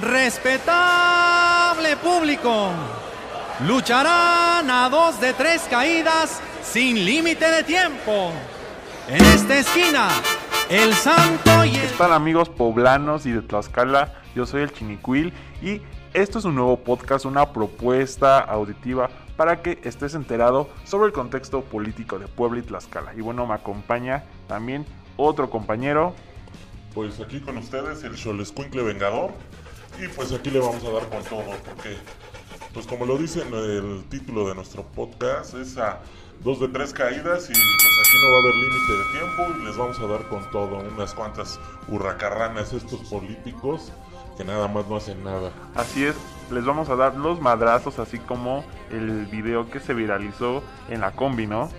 Respetable público, lucharán a dos de tres caídas sin límite de tiempo. En esta esquina, el santo y el... ¿Qué tal amigos poblanos y de Tlaxcala? Yo soy el Chinicuil y esto es un nuevo podcast, una propuesta auditiva para que estés enterado sobre el contexto político de Puebla y Tlaxcala. Y bueno, me acompaña también otro compañero. Pues aquí con ustedes el Xolescuincle Vengador. Y pues aquí le vamos a dar con todo, porque, pues como lo dice en el título de nuestro podcast, es a dos de tres caídas y pues aquí no va a haber límite de tiempo y les vamos a dar con todo, unas cuantas hurracarranas estos políticos que nada más no hacen nada. Así es, les vamos a dar los madrazos, así como el video que se viralizó en la combi, ¿no?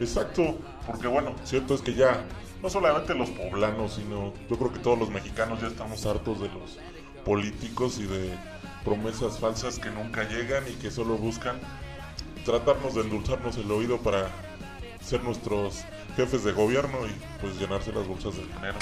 Exacto, porque bueno, cierto es que ya no solamente los poblanos, sino yo creo que todos los mexicanos ya estamos hartos de los políticos y de promesas falsas que nunca llegan y que solo buscan tratarnos de endulzarnos el oído para ser nuestros jefes de gobierno y pues llenarse las bolsas de dinero.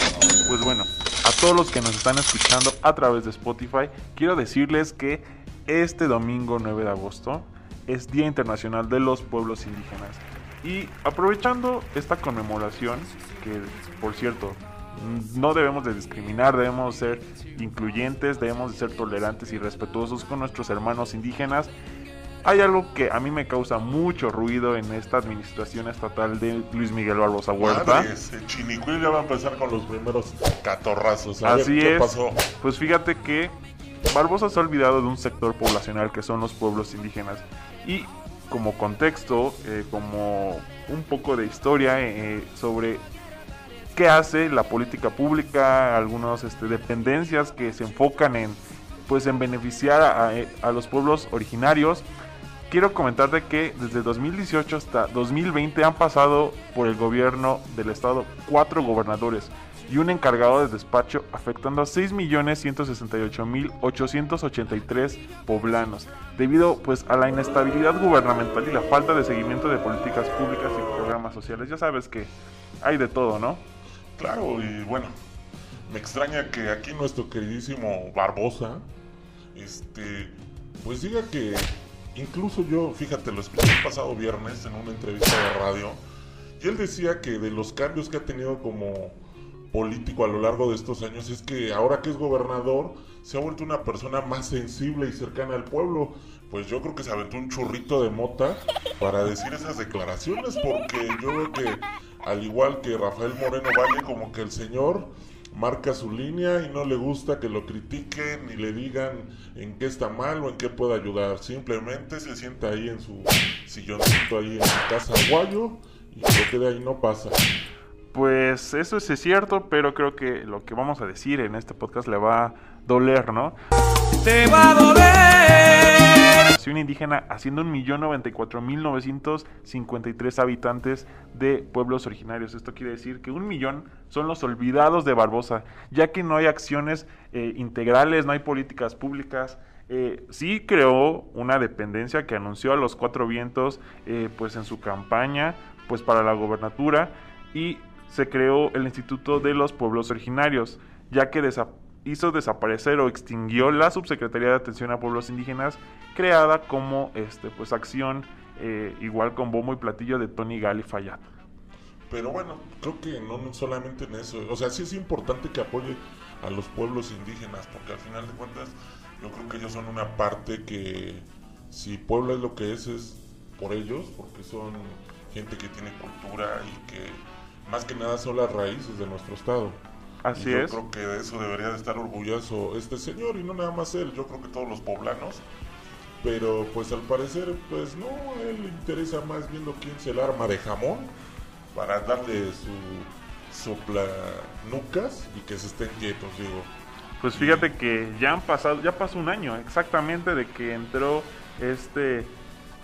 Pues bueno, a todos los que nos están escuchando a través de Spotify, quiero decirles que este domingo 9 de agosto es Día Internacional de los Pueblos Indígenas. Y aprovechando esta conmemoración, que por cierto, no debemos de discriminar, debemos ser incluyentes, debemos de ser tolerantes y respetuosos con nuestros hermanos indígenas. Hay algo que a mí me causa mucho ruido en esta administración estatal de Luis Miguel Barbosa Huerta. Madres, el Chinicuil ya va a empezar con los primeros catorrazos. A Así ver, ¿qué es. pasó? Pues fíjate que Barbosa se ha olvidado de un sector poblacional que son los pueblos indígenas. Y como contexto, eh, como un poco de historia eh, sobre qué hace la política pública, algunas este, dependencias que se enfocan en, pues, en beneficiar a, a los pueblos originarios. Quiero comentarte que desde 2018 hasta 2020 han pasado por el gobierno del estado cuatro gobernadores y un encargado de despacho afectando a 6.168.883 poblanos debido pues a la inestabilidad gubernamental y la falta de seguimiento de políticas públicas y programas sociales. Ya sabes que hay de todo, ¿no? Claro, y bueno, me extraña que aquí nuestro queridísimo Barbosa, este, pues diga que incluso yo, fíjate, lo escuché el pasado viernes en una entrevista de radio, y él decía que de los cambios que ha tenido como político a lo largo de estos años es que ahora que es gobernador se ha vuelto una persona más sensible y cercana al pueblo. Pues yo creo que se aventó un churrito de mota para decir esas declaraciones porque yo veo que al igual que Rafael Moreno Valle como que el señor marca su línea y no le gusta que lo critiquen ni le digan en qué está mal o en qué puede ayudar. Simplemente se sienta ahí en su silloncito ahí en su casa guayo y lo que de ahí no pasa. Pues eso es cierto, pero creo que lo que vamos a decir en este podcast le va a doler, ¿no? Te va a doler. Indígena haciendo 1.094.953 habitantes de pueblos originarios. Esto quiere decir que un millón son los olvidados de Barbosa, ya que no hay acciones eh, integrales, no hay políticas públicas. Eh, sí creó una dependencia que anunció a los cuatro vientos eh, pues en su campaña pues para la gobernatura y se creó el Instituto de los Pueblos Originarios, ya que desa hizo desaparecer o extinguió la Subsecretaría de Atención a Pueblos Indígenas, creada como este, pues, acción eh, igual con bombo y platillo de Tony Gali Fayad. Pero bueno, creo que no solamente en eso. O sea, sí es importante que apoye a los pueblos indígenas, porque al final de cuentas yo creo que ellos son una parte que si Puebla es lo que es, es por ellos, porque son gente que tiene cultura y que más que nada son las raíces de nuestro estado. Así yo es. creo que de eso debería de estar orgulloso este señor y no nada más él, yo creo que todos los poblanos. Pero pues al parecer, pues no, a él le interesa más viendo quién se el arma de jamón para darle su soplanucas y que se estén quietos, digo. Pues fíjate que ya han pasado, ya pasó un año exactamente de que entró este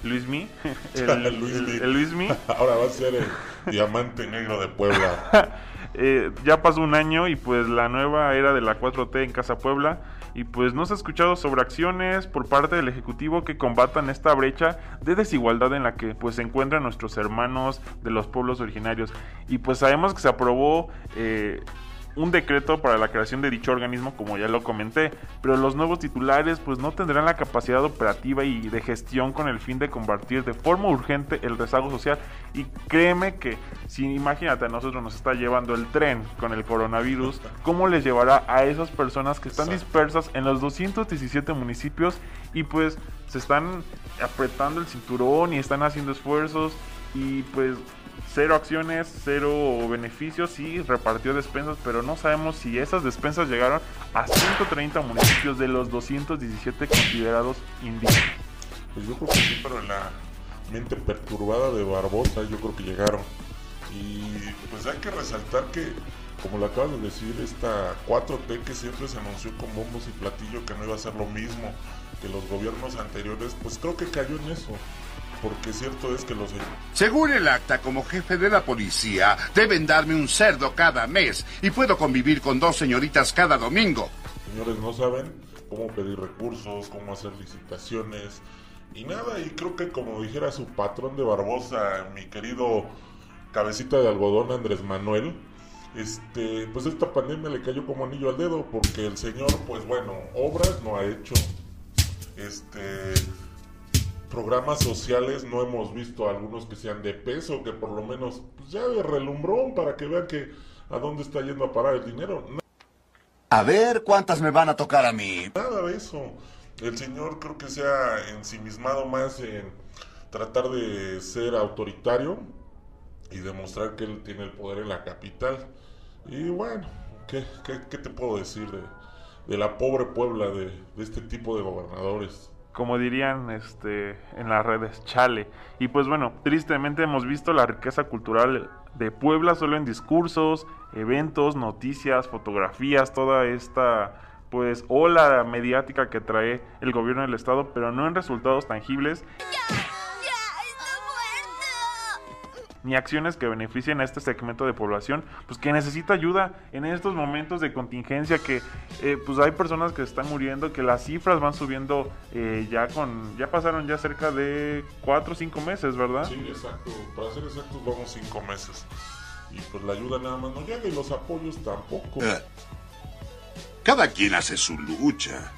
Luismi, el, Luismi. el- el Luismi. Ahora va a ser el diamante negro de Puebla. Eh, ya pasó un año y pues la nueva era de la 4T en Casa Puebla. Y pues no se ha escuchado sobre acciones por parte del Ejecutivo que combatan esta brecha de desigualdad en la que pues se encuentran nuestros hermanos de los pueblos originarios. Y pues sabemos que se aprobó eh, un decreto para la creación de dicho organismo, como ya lo comenté, pero los nuevos titulares pues no tendrán la capacidad operativa y de gestión con el fin de combatir de forma urgente el rezago social. Y créeme que si imagínate a nosotros nos está llevando el tren con el coronavirus, ¿cómo les llevará a esas personas que están dispersas en los 217 municipios y pues se están apretando el cinturón y están haciendo esfuerzos y pues cero acciones, cero beneficios y repartió despensas, pero no sabemos si esas despensas llegaron a 130 municipios de los 217 considerados indígenas. Pues yo creo que sí, pero en la mente perturbada de Barbosa yo creo que llegaron. Y pues hay que resaltar que, como lo acabas de decir, esta 4T que siempre se anunció con bombos y platillo que no iba a ser lo mismo que los gobiernos anteriores, pues creo que cayó en eso porque cierto es que los... Según el acta, como jefe de la policía, deben darme un cerdo cada mes y puedo convivir con dos señoritas cada domingo. Señores, no saben cómo pedir recursos, cómo hacer licitaciones y nada, y creo que como dijera su patrón de Barbosa, mi querido cabecita de algodón Andrés Manuel, este, pues esta pandemia le cayó como anillo al dedo porque el señor, pues bueno, obras no ha hecho, este programas sociales no hemos visto algunos que sean de peso, que por lo menos pues, ya de relumbrón para que vean que a dónde está yendo a parar el dinero. A ver cuántas me van a tocar a mí. Nada de eso. El señor creo que se ha ensimismado más en tratar de ser autoritario y demostrar que él tiene el poder en la capital. Y bueno, ¿qué, qué, te puedo decir de, de la pobre Puebla, de, de este tipo de gobernadores? Como dirían este, en las redes, chale. Y pues bueno, tristemente hemos visto la riqueza cultural de Puebla solo en discursos, eventos, noticias, fotografías, toda esta pues ola mediática que trae el gobierno del estado, pero no en resultados tangibles ni acciones que beneficien a este segmento de población, pues que necesita ayuda en estos momentos de contingencia que eh, pues hay personas que están muriendo, que las cifras van subiendo eh, ya con, ya pasaron ya cerca de cuatro o cinco meses, ¿verdad? Sí, exacto, para ser exactos vamos cinco meses. Y pues la ayuda nada más no llega y los apoyos tampoco. Eh, cada quien hace su lucha.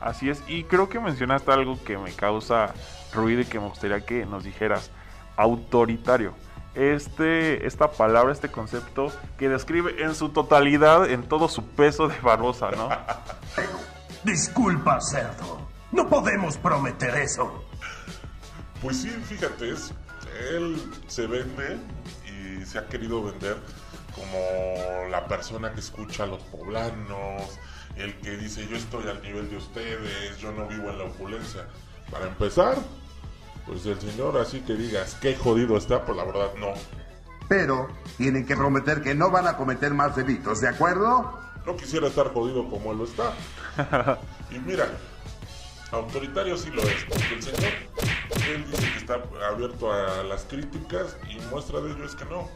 Así es, y creo que mencionaste algo que me causa ruido y que me gustaría que nos dijeras autoritario. Este, esta palabra, este concepto que describe en su totalidad, en todo su peso de Barbosa, ¿no? Disculpa, cerdo. No podemos prometer eso. Pues sí, fíjate, es, él se vende y se ha querido vender como la persona que escucha a los poblanos, el que dice yo estoy al nivel de ustedes, yo no vivo en la opulencia. Para empezar, pues el señor así que digas, qué jodido está, pues la verdad no. Pero tienen que prometer que no van a cometer más delitos, ¿de acuerdo? No quisiera estar jodido como él lo está. y mira, autoritario sí lo es, porque el señor, él dice que está abierto a las críticas y muestra de ello es que no.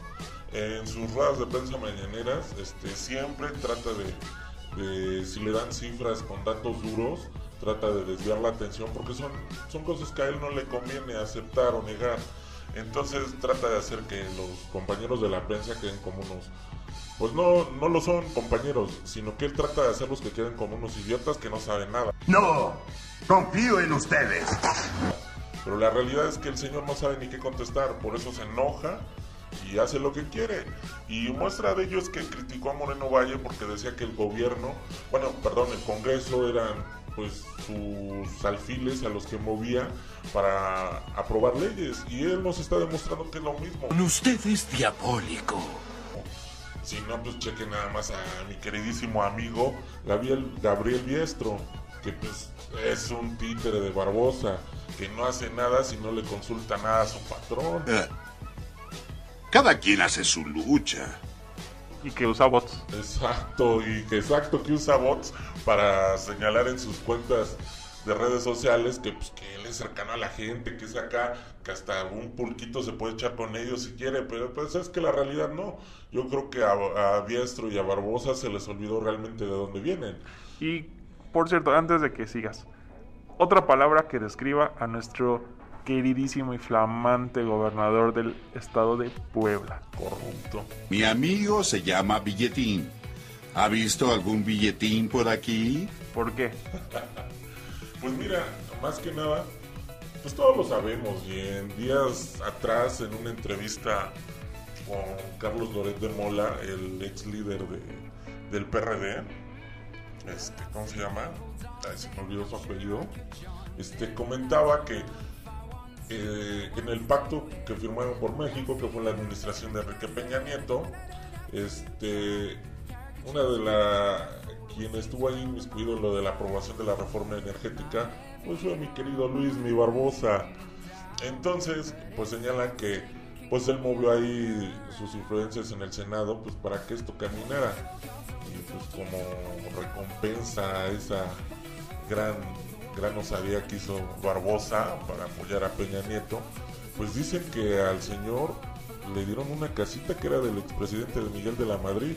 En sus ruedas de prensa mañaneras, este, siempre trata de, de, si le dan cifras con datos duros, trata de desviar la atención porque son, son cosas que a él no le conviene aceptar o negar. Entonces trata de hacer que los compañeros de la prensa queden como unos, pues no, no lo son compañeros, sino que él trata de hacerlos que queden como unos idiotas que no saben nada. No, confío en ustedes. Pero la realidad es que el señor no sabe ni qué contestar, por eso se enoja y hace lo que quiere. Y muestra de ello es que criticó a Moreno Valle porque decía que el gobierno, bueno, perdón, el Congreso eran pues sus alfiles a los que movía para aprobar leyes y él nos está demostrando que es lo mismo. Usted es diabólico. Si no, pues cheque nada más a mi queridísimo amigo Gabriel, Gabriel Biestro, que pues es un títere de Barbosa, que no hace nada si no le consulta nada a su patrón. Eh, cada quien hace su lucha y que usa bots. Exacto, y que exacto que usa bots para señalar en sus cuentas de redes sociales que, pues, que él es cercano a la gente, que es acá, que hasta un pulquito se puede echar con ellos si quiere, pero pues es que la realidad no. Yo creo que a, a Biestro y a Barbosa se les olvidó realmente de dónde vienen. Y, por cierto, antes de que sigas, otra palabra que describa a nuestro queridísimo y flamante gobernador del estado de Puebla. Corrupto. Mi amigo se llama Billetín. ¿Ha visto algún billetín por aquí? ¿Por qué? Pues mira, más que nada, pues todos lo sabemos bien. Días atrás, en una entrevista con Carlos Loret de Mola, el ex líder de, del PRD, este, ¿cómo se llama? Ay, se me olvidó su apellido. Este, comentaba que eh, en el pacto que firmaron por México, que fue la administración de Enrique Peña Nieto, este, una de la quien estuvo ahí inmiscuido en lo de la aprobación de la reforma energética, pues fue mi querido Luis Mi Barbosa. Entonces, pues señalan que pues él movió ahí sus influencias en el Senado pues para que esto caminara. Y pues como recompensa a esa gran gran osadía que hizo Barbosa para apoyar a Peña Nieto, pues dicen que al señor le dieron una casita que era del expresidente de Miguel de la Madrid,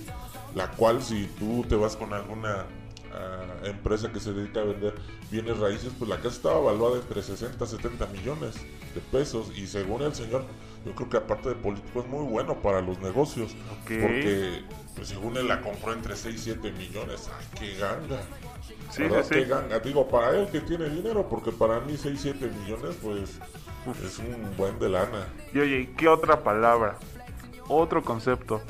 la cual si tú te vas con alguna ah, empresa que se dedica a vender bienes raíces, pues la casa estaba valuada entre 60 a 70 millones de pesos y según el señor, yo creo que aparte de político es muy bueno para los negocios, porque pues, según él la compró entre 6 y 7 millones, ay, qué ganga. Sí, ¿Verdad? sí, sí. Qué ganga. Digo, para él que tiene dinero, porque para mí 6, 7 millones, pues es un buen de lana. Y oye, ¿y ¿qué otra palabra? Otro concepto.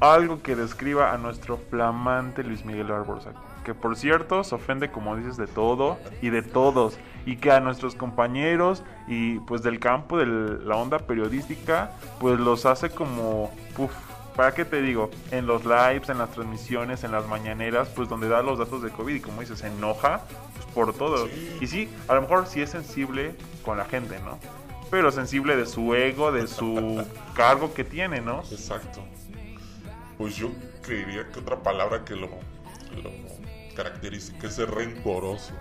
Algo que describa a nuestro flamante Luis Miguel Barbosa. Que por cierto se ofende, como dices, de todo y de todos. Y que a nuestros compañeros y pues del campo de la onda periodística, pues los hace como... Uf, ¿Para qué te digo? En los lives, en las transmisiones, en las mañaneras, pues donde da los datos de COVID y como dices, se enoja pues, por todo. Sí. Y sí, a lo mejor sí es sensible con la gente, ¿no? Pero sensible de su ego, de su cargo que tiene, ¿no? Exacto. Pues yo creería que otra palabra que lo, lo caracteriza que es rencoroso.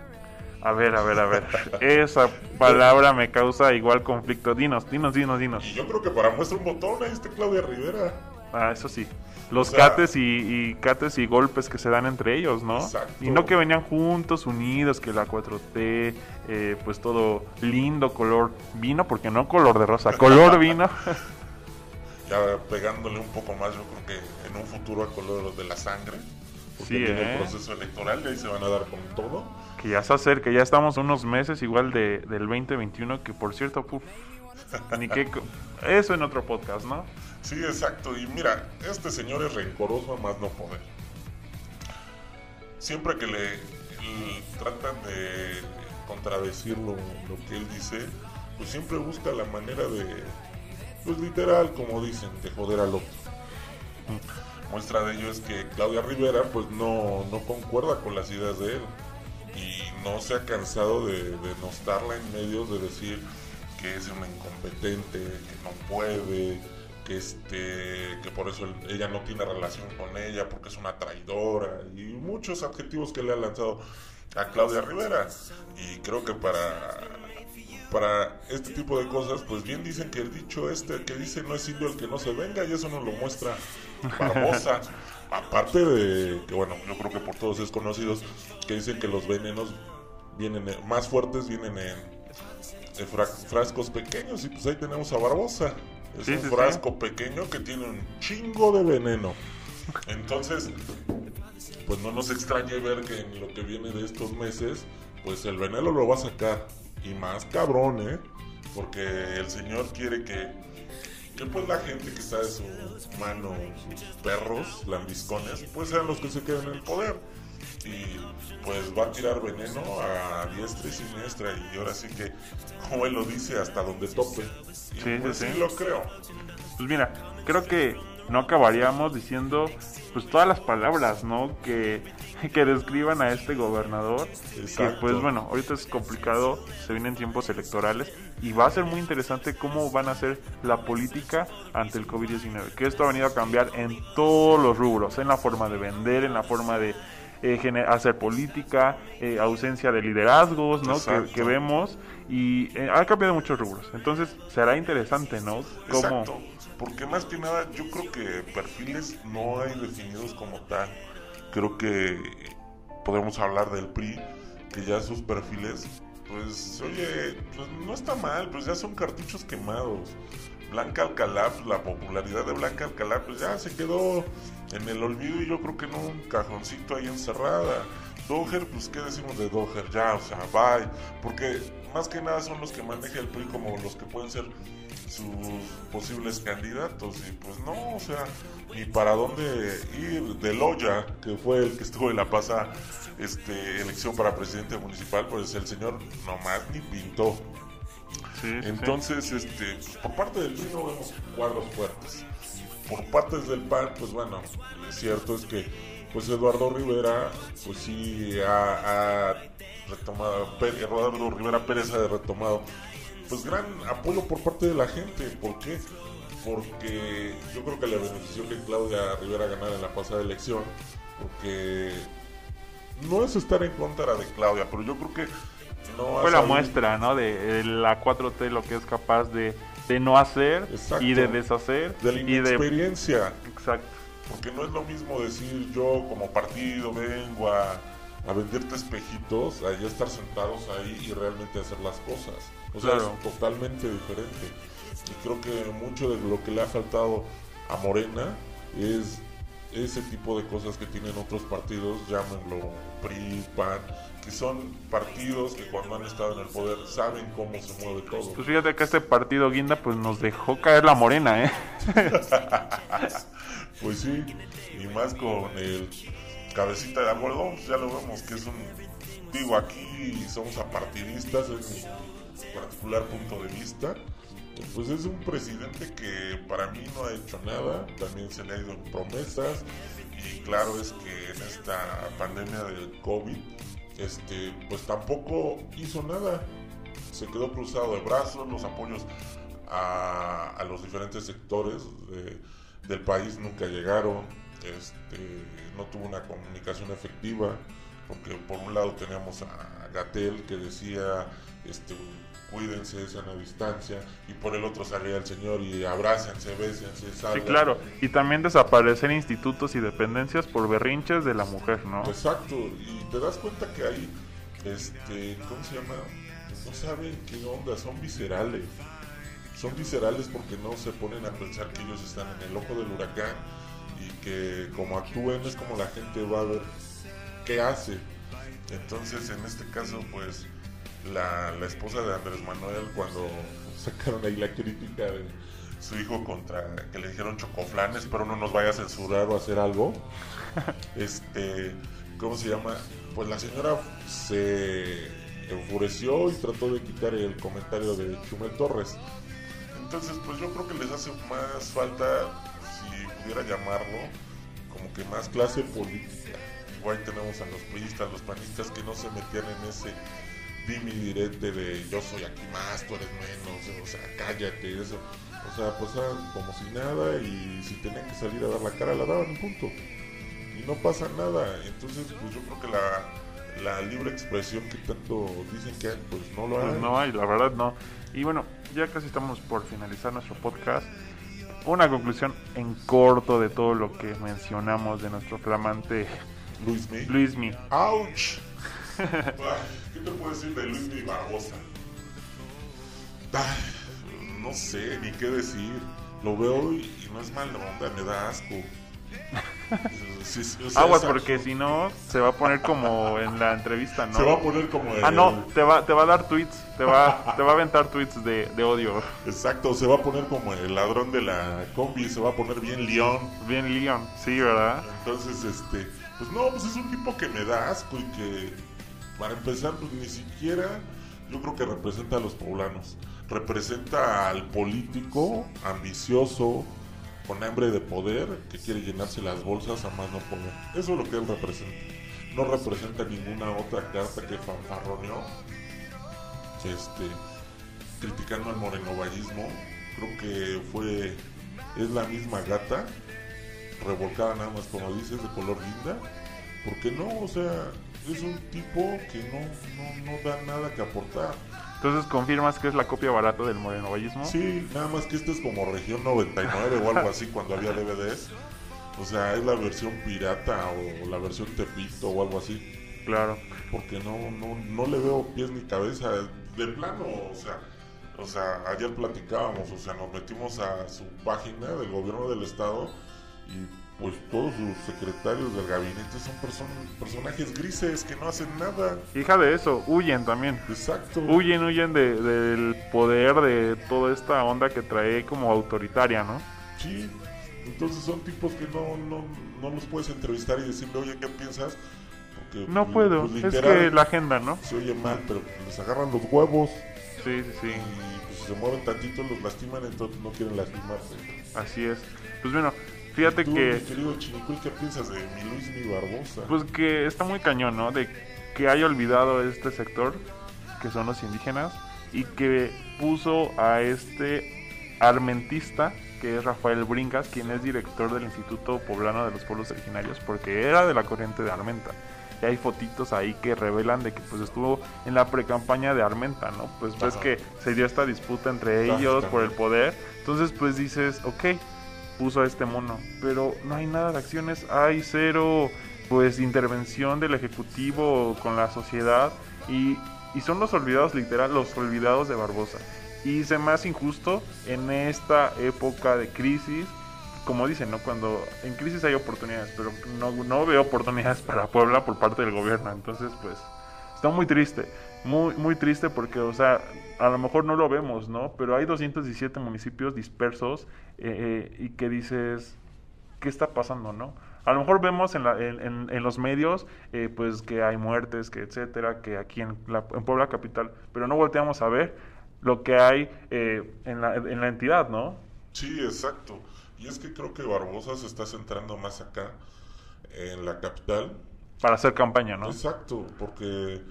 A ver, a ver, a ver. Esa palabra me causa igual conflicto. Dinos, dinos, dinos, dinos. Y yo creo que para muestra un botón ahí está Claudia Rivera. Ah, eso sí. Los O sea- cates y, y cates y golpes que se dan entre ellos, ¿no? Exacto. Y no que venían juntos, unidos, que la 4T, eh, pues todo lindo, color vino, porque no color de rosa, color vino. Ya pegándole un poco más, yo creo que en un futuro a color de la sangre. Porque Sí, viene ¿eh? el proceso electoral y ahí se van a dar con todo. que ya se acerca, ya estamos unos meses igual de, del 2021, que por cierto, puf, ni Eso en otro podcast, ¿no? Sí, exacto. Y mira, este señor es rencoroso a más no poder. Siempre que le, l- tratan de contradecir lo, lo que él dice, pues siempre busca la manera de, pues literal, como dicen, de joder al otro. Muestra de ello es que Claudia Rivera, pues no, no concuerda con las ideas de él. Y no se ha cansado de denostarla en medios, de decir que es una incompetente, que no puede, que este que por eso ella no tiene relación con ella porque es una traidora y muchos adjetivos que le ha lanzado a Claudia Rivera y creo que para para este tipo de cosas pues bien dicen que el dicho este que dice no es indio el que no se venga y eso nos lo muestra Barbosa aparte de que bueno yo creo que por todos es conocidos que dicen que los venenos vienen en- más fuertes vienen en frascos pequeños y pues ahí tenemos a Barbosa. Es Sí, un sí, sí. frasco pequeño que tiene un chingo de veneno. Entonces, pues no nos extrañe ver que en lo que viene de estos meses, pues el veneno lo va a sacar. Y más cabrón, ¿eh? Porque el señor quiere que, que pues la gente que está de su mano, sus perros, lambiscones, pues sean los que se queden en el poder. Y pues va a tirar veneno a diestra y siniestra. Y ahora sí que, como él lo dice, hasta donde tope. Y Sí, sí, pues sí, sí. lo creo. Pues mira, creo que no acabaríamos diciendo pues todas las palabras, ¿no? Que, que describan a este gobernador. Que pues bueno, ahorita es complicado, se vienen tiempos electorales y va a ser muy interesante cómo van a ser la política ante el COVID-19. Que esto ha venido a cambiar en todos los rubros, en la forma de vender, en la forma de eh, hacer política, eh, ausencia de liderazgos, ¿no? Que vemos y eh, ha cambiado muchos rubros. Entonces será interesante, ¿no? Exacto. Porque más que nada, yo creo que perfiles no hay definidos como tal. Creo que podemos hablar del PRI, que ya sus perfiles pues oye, pues no está mal, pues ya son cartuchos quemados. Blanca Alcalá, pues, la popularidad de Blanca Alcalá, pues ya se quedó en el olvido y yo creo que en un cajoncito ahí encerrada. Doher, pues qué decimos de Doher, ya, o sea, bye, porque más que nada son los que maneja el PRI como los que pueden ser sus posibles candidatos y pues no, o sea, ni para dónde ir de Loya, que fue el que estuvo en la pasada este, elección para presidente municipal, pues el señor nomás ni pintó. Sí, sí, sí. Entonces, este, pues, por parte del PRI no vemos cuadros fuertes. Por partes del PAN, pues bueno, cierto es que pues Eduardo Rivera, pues sí ha, ha retomado, Pé- Eduardo Rivera Pérez ha retomado, pues gran apoyo por parte de la gente. ¿Por qué? Porque yo creo que le benefició que Claudia Rivera ganara en la pasada elección, porque no es estar en contra de Claudia, pero yo creo que no Fue la sabido- muestra, ¿no? De la 4T, lo que es capaz de, de no hacer Exacto. y de deshacer. de la y de... inexperiencia. Exacto. Porque no es lo mismo decir yo como partido vengo a, a venderte espejitos, a ya estar sentados ahí y realmente hacer las cosas. O sea, Claro. es totalmente diferente. Y creo que mucho de lo que le ha faltado a Morena es ese tipo de cosas que tienen otros partidos, llámenlo PRI, PAN, que son partidos que cuando han estado en el poder saben cómo se mueve todo. Pues fíjate que este partido guinda pues nos dejó caer la morena, ¿eh? Pues sí, y más con el cabecita de pues ya lo vemos que es un, digo, aquí somos apartidistas, es mi particular punto de vista. Pues es un presidente que para mí no ha hecho nada, también se le ha ido promesas y claro es que en esta pandemia del COVID, este, pues tampoco hizo nada, se quedó cruzado de brazos, los apoyos a, los diferentes sectores de- del país nunca llegaron, este, no tuvo una comunicación efectiva, porque por un lado teníamos a Gatel que decía, este, cuídense, sean a distancia, y por el otro salía el señor y abrácense, bésense, Sí, salgan. claro. Y también desaparecer institutos y dependencias por berrinches de la mujer, ¿no? Exacto, y te das cuenta que ahí, este, ¿cómo se llama? No saben qué onda, son viscerales. Son viscerales porque no se ponen a pensar que ellos están en el ojo del huracán y que como actúen es como la gente va a ver qué hace. Entonces, en este caso, pues, la, la esposa de Andrés Manuel, cuando sacaron ahí la crítica de su hijo contra que le dijeron chocoflanes, pero no nos vaya a censurar o hacer algo, este, ¿cómo se llama? Pues la señora se enfureció y trató de quitar el comentario de Chumel Torres. Entonces, pues yo creo que les hace más falta, pudiera llamarlo, como que más clase política. Igual tenemos a los priistas, los panistas que no se metían en ese dime y direte de yo soy aquí más, tú eres menos, o sea, cállate, eso. O sea, pues ah, como si nada y si tenían que salir a dar la cara, la daban, punto. Y no pasa nada. Entonces, pues yo creo que la, la libre expresión que tanto dicen que hay, pues no lo hay. Pues no hay, la verdad no. Y bueno, ya casi estamos por finalizar nuestro podcast. Una conclusión en corto de todo lo que mencionamos de nuestro flamante Luis Mi. Luismi. ¡Auch! ¿Qué te puedo decir de Luis Mi Barbosa? No sé ni qué decir. Lo veo y, y no es mal onda, me da asco. Sí, sí, o sea, Aguas porque si no se va a poner como en la entrevista, ¿no? Se va a poner como Ah, el- no, te va, te va a dar tweets, te va, te va a aventar tweets de, de odio. Exacto, se va a poner como el ladrón de la combi, se va a poner bien león. Bien Leon, sí, ¿verdad? Entonces, este, pues no, pues es un tipo que me da asco y que, para empezar, pues ni siquiera yo creo que representa a los poblanos. Representa al político ambicioso, con hambre de poder, que quiere llenarse las bolsas a más no poder. Eso es lo que él representa. No representa ninguna otra carta que fanfarroneó, este, criticando al morenovallismo. Creo que fue, es la misma gata, revolcada nada más como dices, de color linda. Porque no, o sea, es un tipo que no, no, no da nada que aportar. Entonces confirmas que es la copia barata del morenovallismo. Sí, nada más que este es como región 99 o algo así cuando había DVDs. O sea, es la versión pirata o la versión Tepito o algo así. Claro. Porque no, no, no le veo pies ni cabeza. De plano, o sea, o sea, ayer platicábamos, o sea, nos metimos a su página del gobierno del estado y pues todos sus secretarios del gabinete son person- personajes grises que no hacen nada. Hija de eso, huyen también. Exacto. Huyen, huyen de- del poder, de toda esta onda que trae como autoritaria, ¿no? Sí. Entonces son tipos que no, no, no los puedes entrevistar y decirle, oye, ¿qué piensas? Porque, No pues, puedo, pues, es que la agenda, ¿no? se oye mal, pero les agarran los huevos Sí, sí, sí. y pues, si se mueven tantito los lastiman, entonces no quieren lastimarse. Así es. Pues bueno, fíjate Tú, mi que querido Chinicuil, ¿qué piensas de mi Luis mi Barbosa? pues que está muy cañón, ¿no? De que haya olvidado este sector, que son los indígenas, y que puso a este armentista, que es Rafael Brincas, quien es director del Instituto Poblano de los Pueblos Originarios, porque era de la corriente de Armenta. Y hay fotitos ahí que revelan de que pues estuvo en la precampaña de Armenta, ¿no? Pues ves Ajá. que se dio esta disputa entre ellos por el poder. Entonces pues dices, ok, puso a este mono, pero no hay nada de acciones, hay cero pues intervención del ejecutivo con la sociedad y, y son los olvidados literal, los olvidados de Barbosa. Y se hace injusto en esta época de crisis, como dicen, ¿no? Cuando en crisis hay oportunidades, pero no, no veo oportunidades para Puebla por parte del gobierno, entonces pues está muy triste, muy, muy triste porque, o sea, a lo mejor no lo vemos, ¿no? Pero hay 217 municipios dispersos eh, eh, y que dices, ¿qué está pasando, no? A lo mejor vemos en, la- en- en- en los medios, eh, pues, que hay muertes, que etcétera, que aquí en, la, en Puebla Capital, pero no volteamos a ver lo que hay eh, en, la, en la entidad, ¿no? Sí, exacto. Y es que creo que Barbosa se está centrando más acá, en la capital. Para hacer campaña, ¿no? Exacto, porque,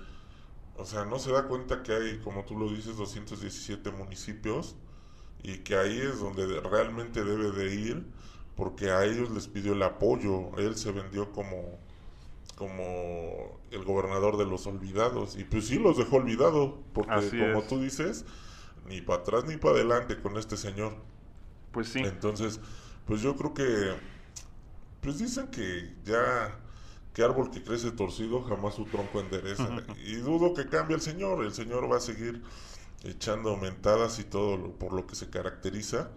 o sea, no se da cuenta que hay, como tú lo dices, 217 municipios y que ahí es donde de- realmente debe de ir, porque a ellos les pidió el apoyo. Él se vendió como, como el gobernador de los olvidados y pues sí los dejó olvidados, porque Así como es. tú dices, ni para atrás ni para adelante con este señor. Pues sí. Entonces, pues yo creo que, pues dicen que ya, que árbol que crece torcido jamás su tronco endereza. y dudo que cambie el señor, el señor va a seguir echando mentadas y todo lo- por lo que se caracteriza.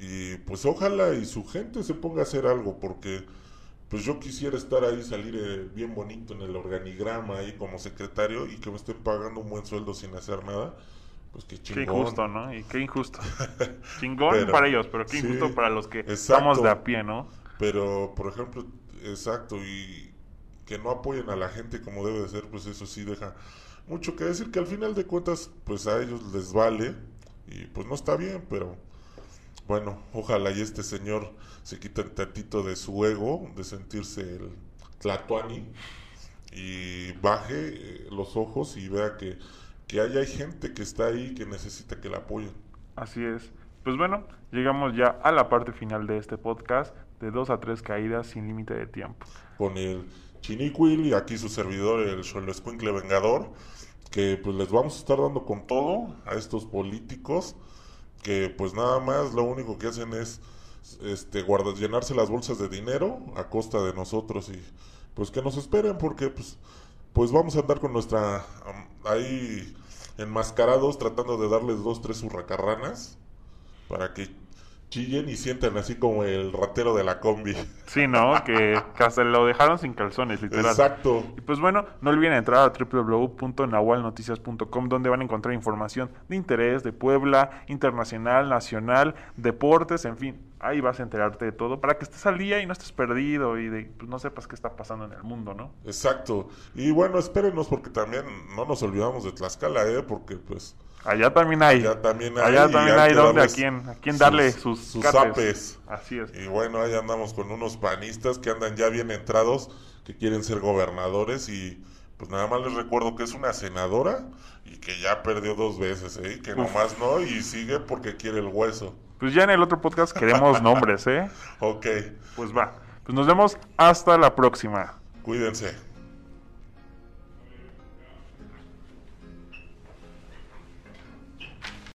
Y pues ojalá y su gente se ponga a hacer algo, porque pues yo quisiera estar ahí, salir eh, bien bonito en el organigrama ahí como secretario y que me estén pagando un buen sueldo sin hacer nada. Pues qué Qué chingón. injusto, ¿no? Y qué injusto. Chingón Pero- para ellos, pero qué sí, injusto para los que exacto. estamos de a pie, ¿no? Pero, por ejemplo, exacto, y que no apoyen a la gente como debe de ser, pues eso sí deja mucho que decir, que al final de cuentas, pues a ellos les vale, y pues no está bien, pero bueno, ojalá y este señor se quite un tantito de su ego, de sentirse el tlatuani, y baje eh, los ojos y vea que, que ahí hay gente que está ahí que necesita que la apoyen. Así es. Pues bueno, llegamos ya a la parte final de este podcast de dos a tres caídas sin límite de tiempo. con el Chiniquil y aquí su servidor, el Xoloscuincle Vengador, que pues les vamos a estar dando con todo a estos políticos que pues nada más lo único que hacen es este guardar, llenarse las bolsas de dinero a costa de nosotros y pues que nos esperen porque pues pues vamos a andar con nuestra ahí enmascarados tratando de darles dos tres hurracarranas para que chillen y sientan así como el ratero de la combi. Sí, ¿no? Que, que hasta lo dejaron sin calzones, literal. Exacto. Y pues bueno, no olviden entrar a www.nahualnoticias.com donde van a encontrar información de interés de Puebla, internacional, nacional, deportes, en fin. Ahí vas a enterarte de todo para que estés al día y no estés perdido y de, pues, no sepas qué está pasando en el mundo, ¿no? Exacto. Y bueno, espérenos porque también no nos olvidamos de Tlaxcala, ¿eh? Porque pues Allá también hay. allá también hay. Allá también hay donde a quién, a quién darle sus, sus zapes. Así es. Y bueno, ahí andamos con unos panistas que andan ya bien entrados, que quieren ser gobernadores y pues nada más les recuerdo que es una senadora y que ya perdió dos veces, ¿eh? Que nomás no y sigue porque quiere el hueso. Pues ya en el otro podcast queremos nombres, ¿eh? Ok, Pues va. Pues nos vemos hasta la próxima. cuídense.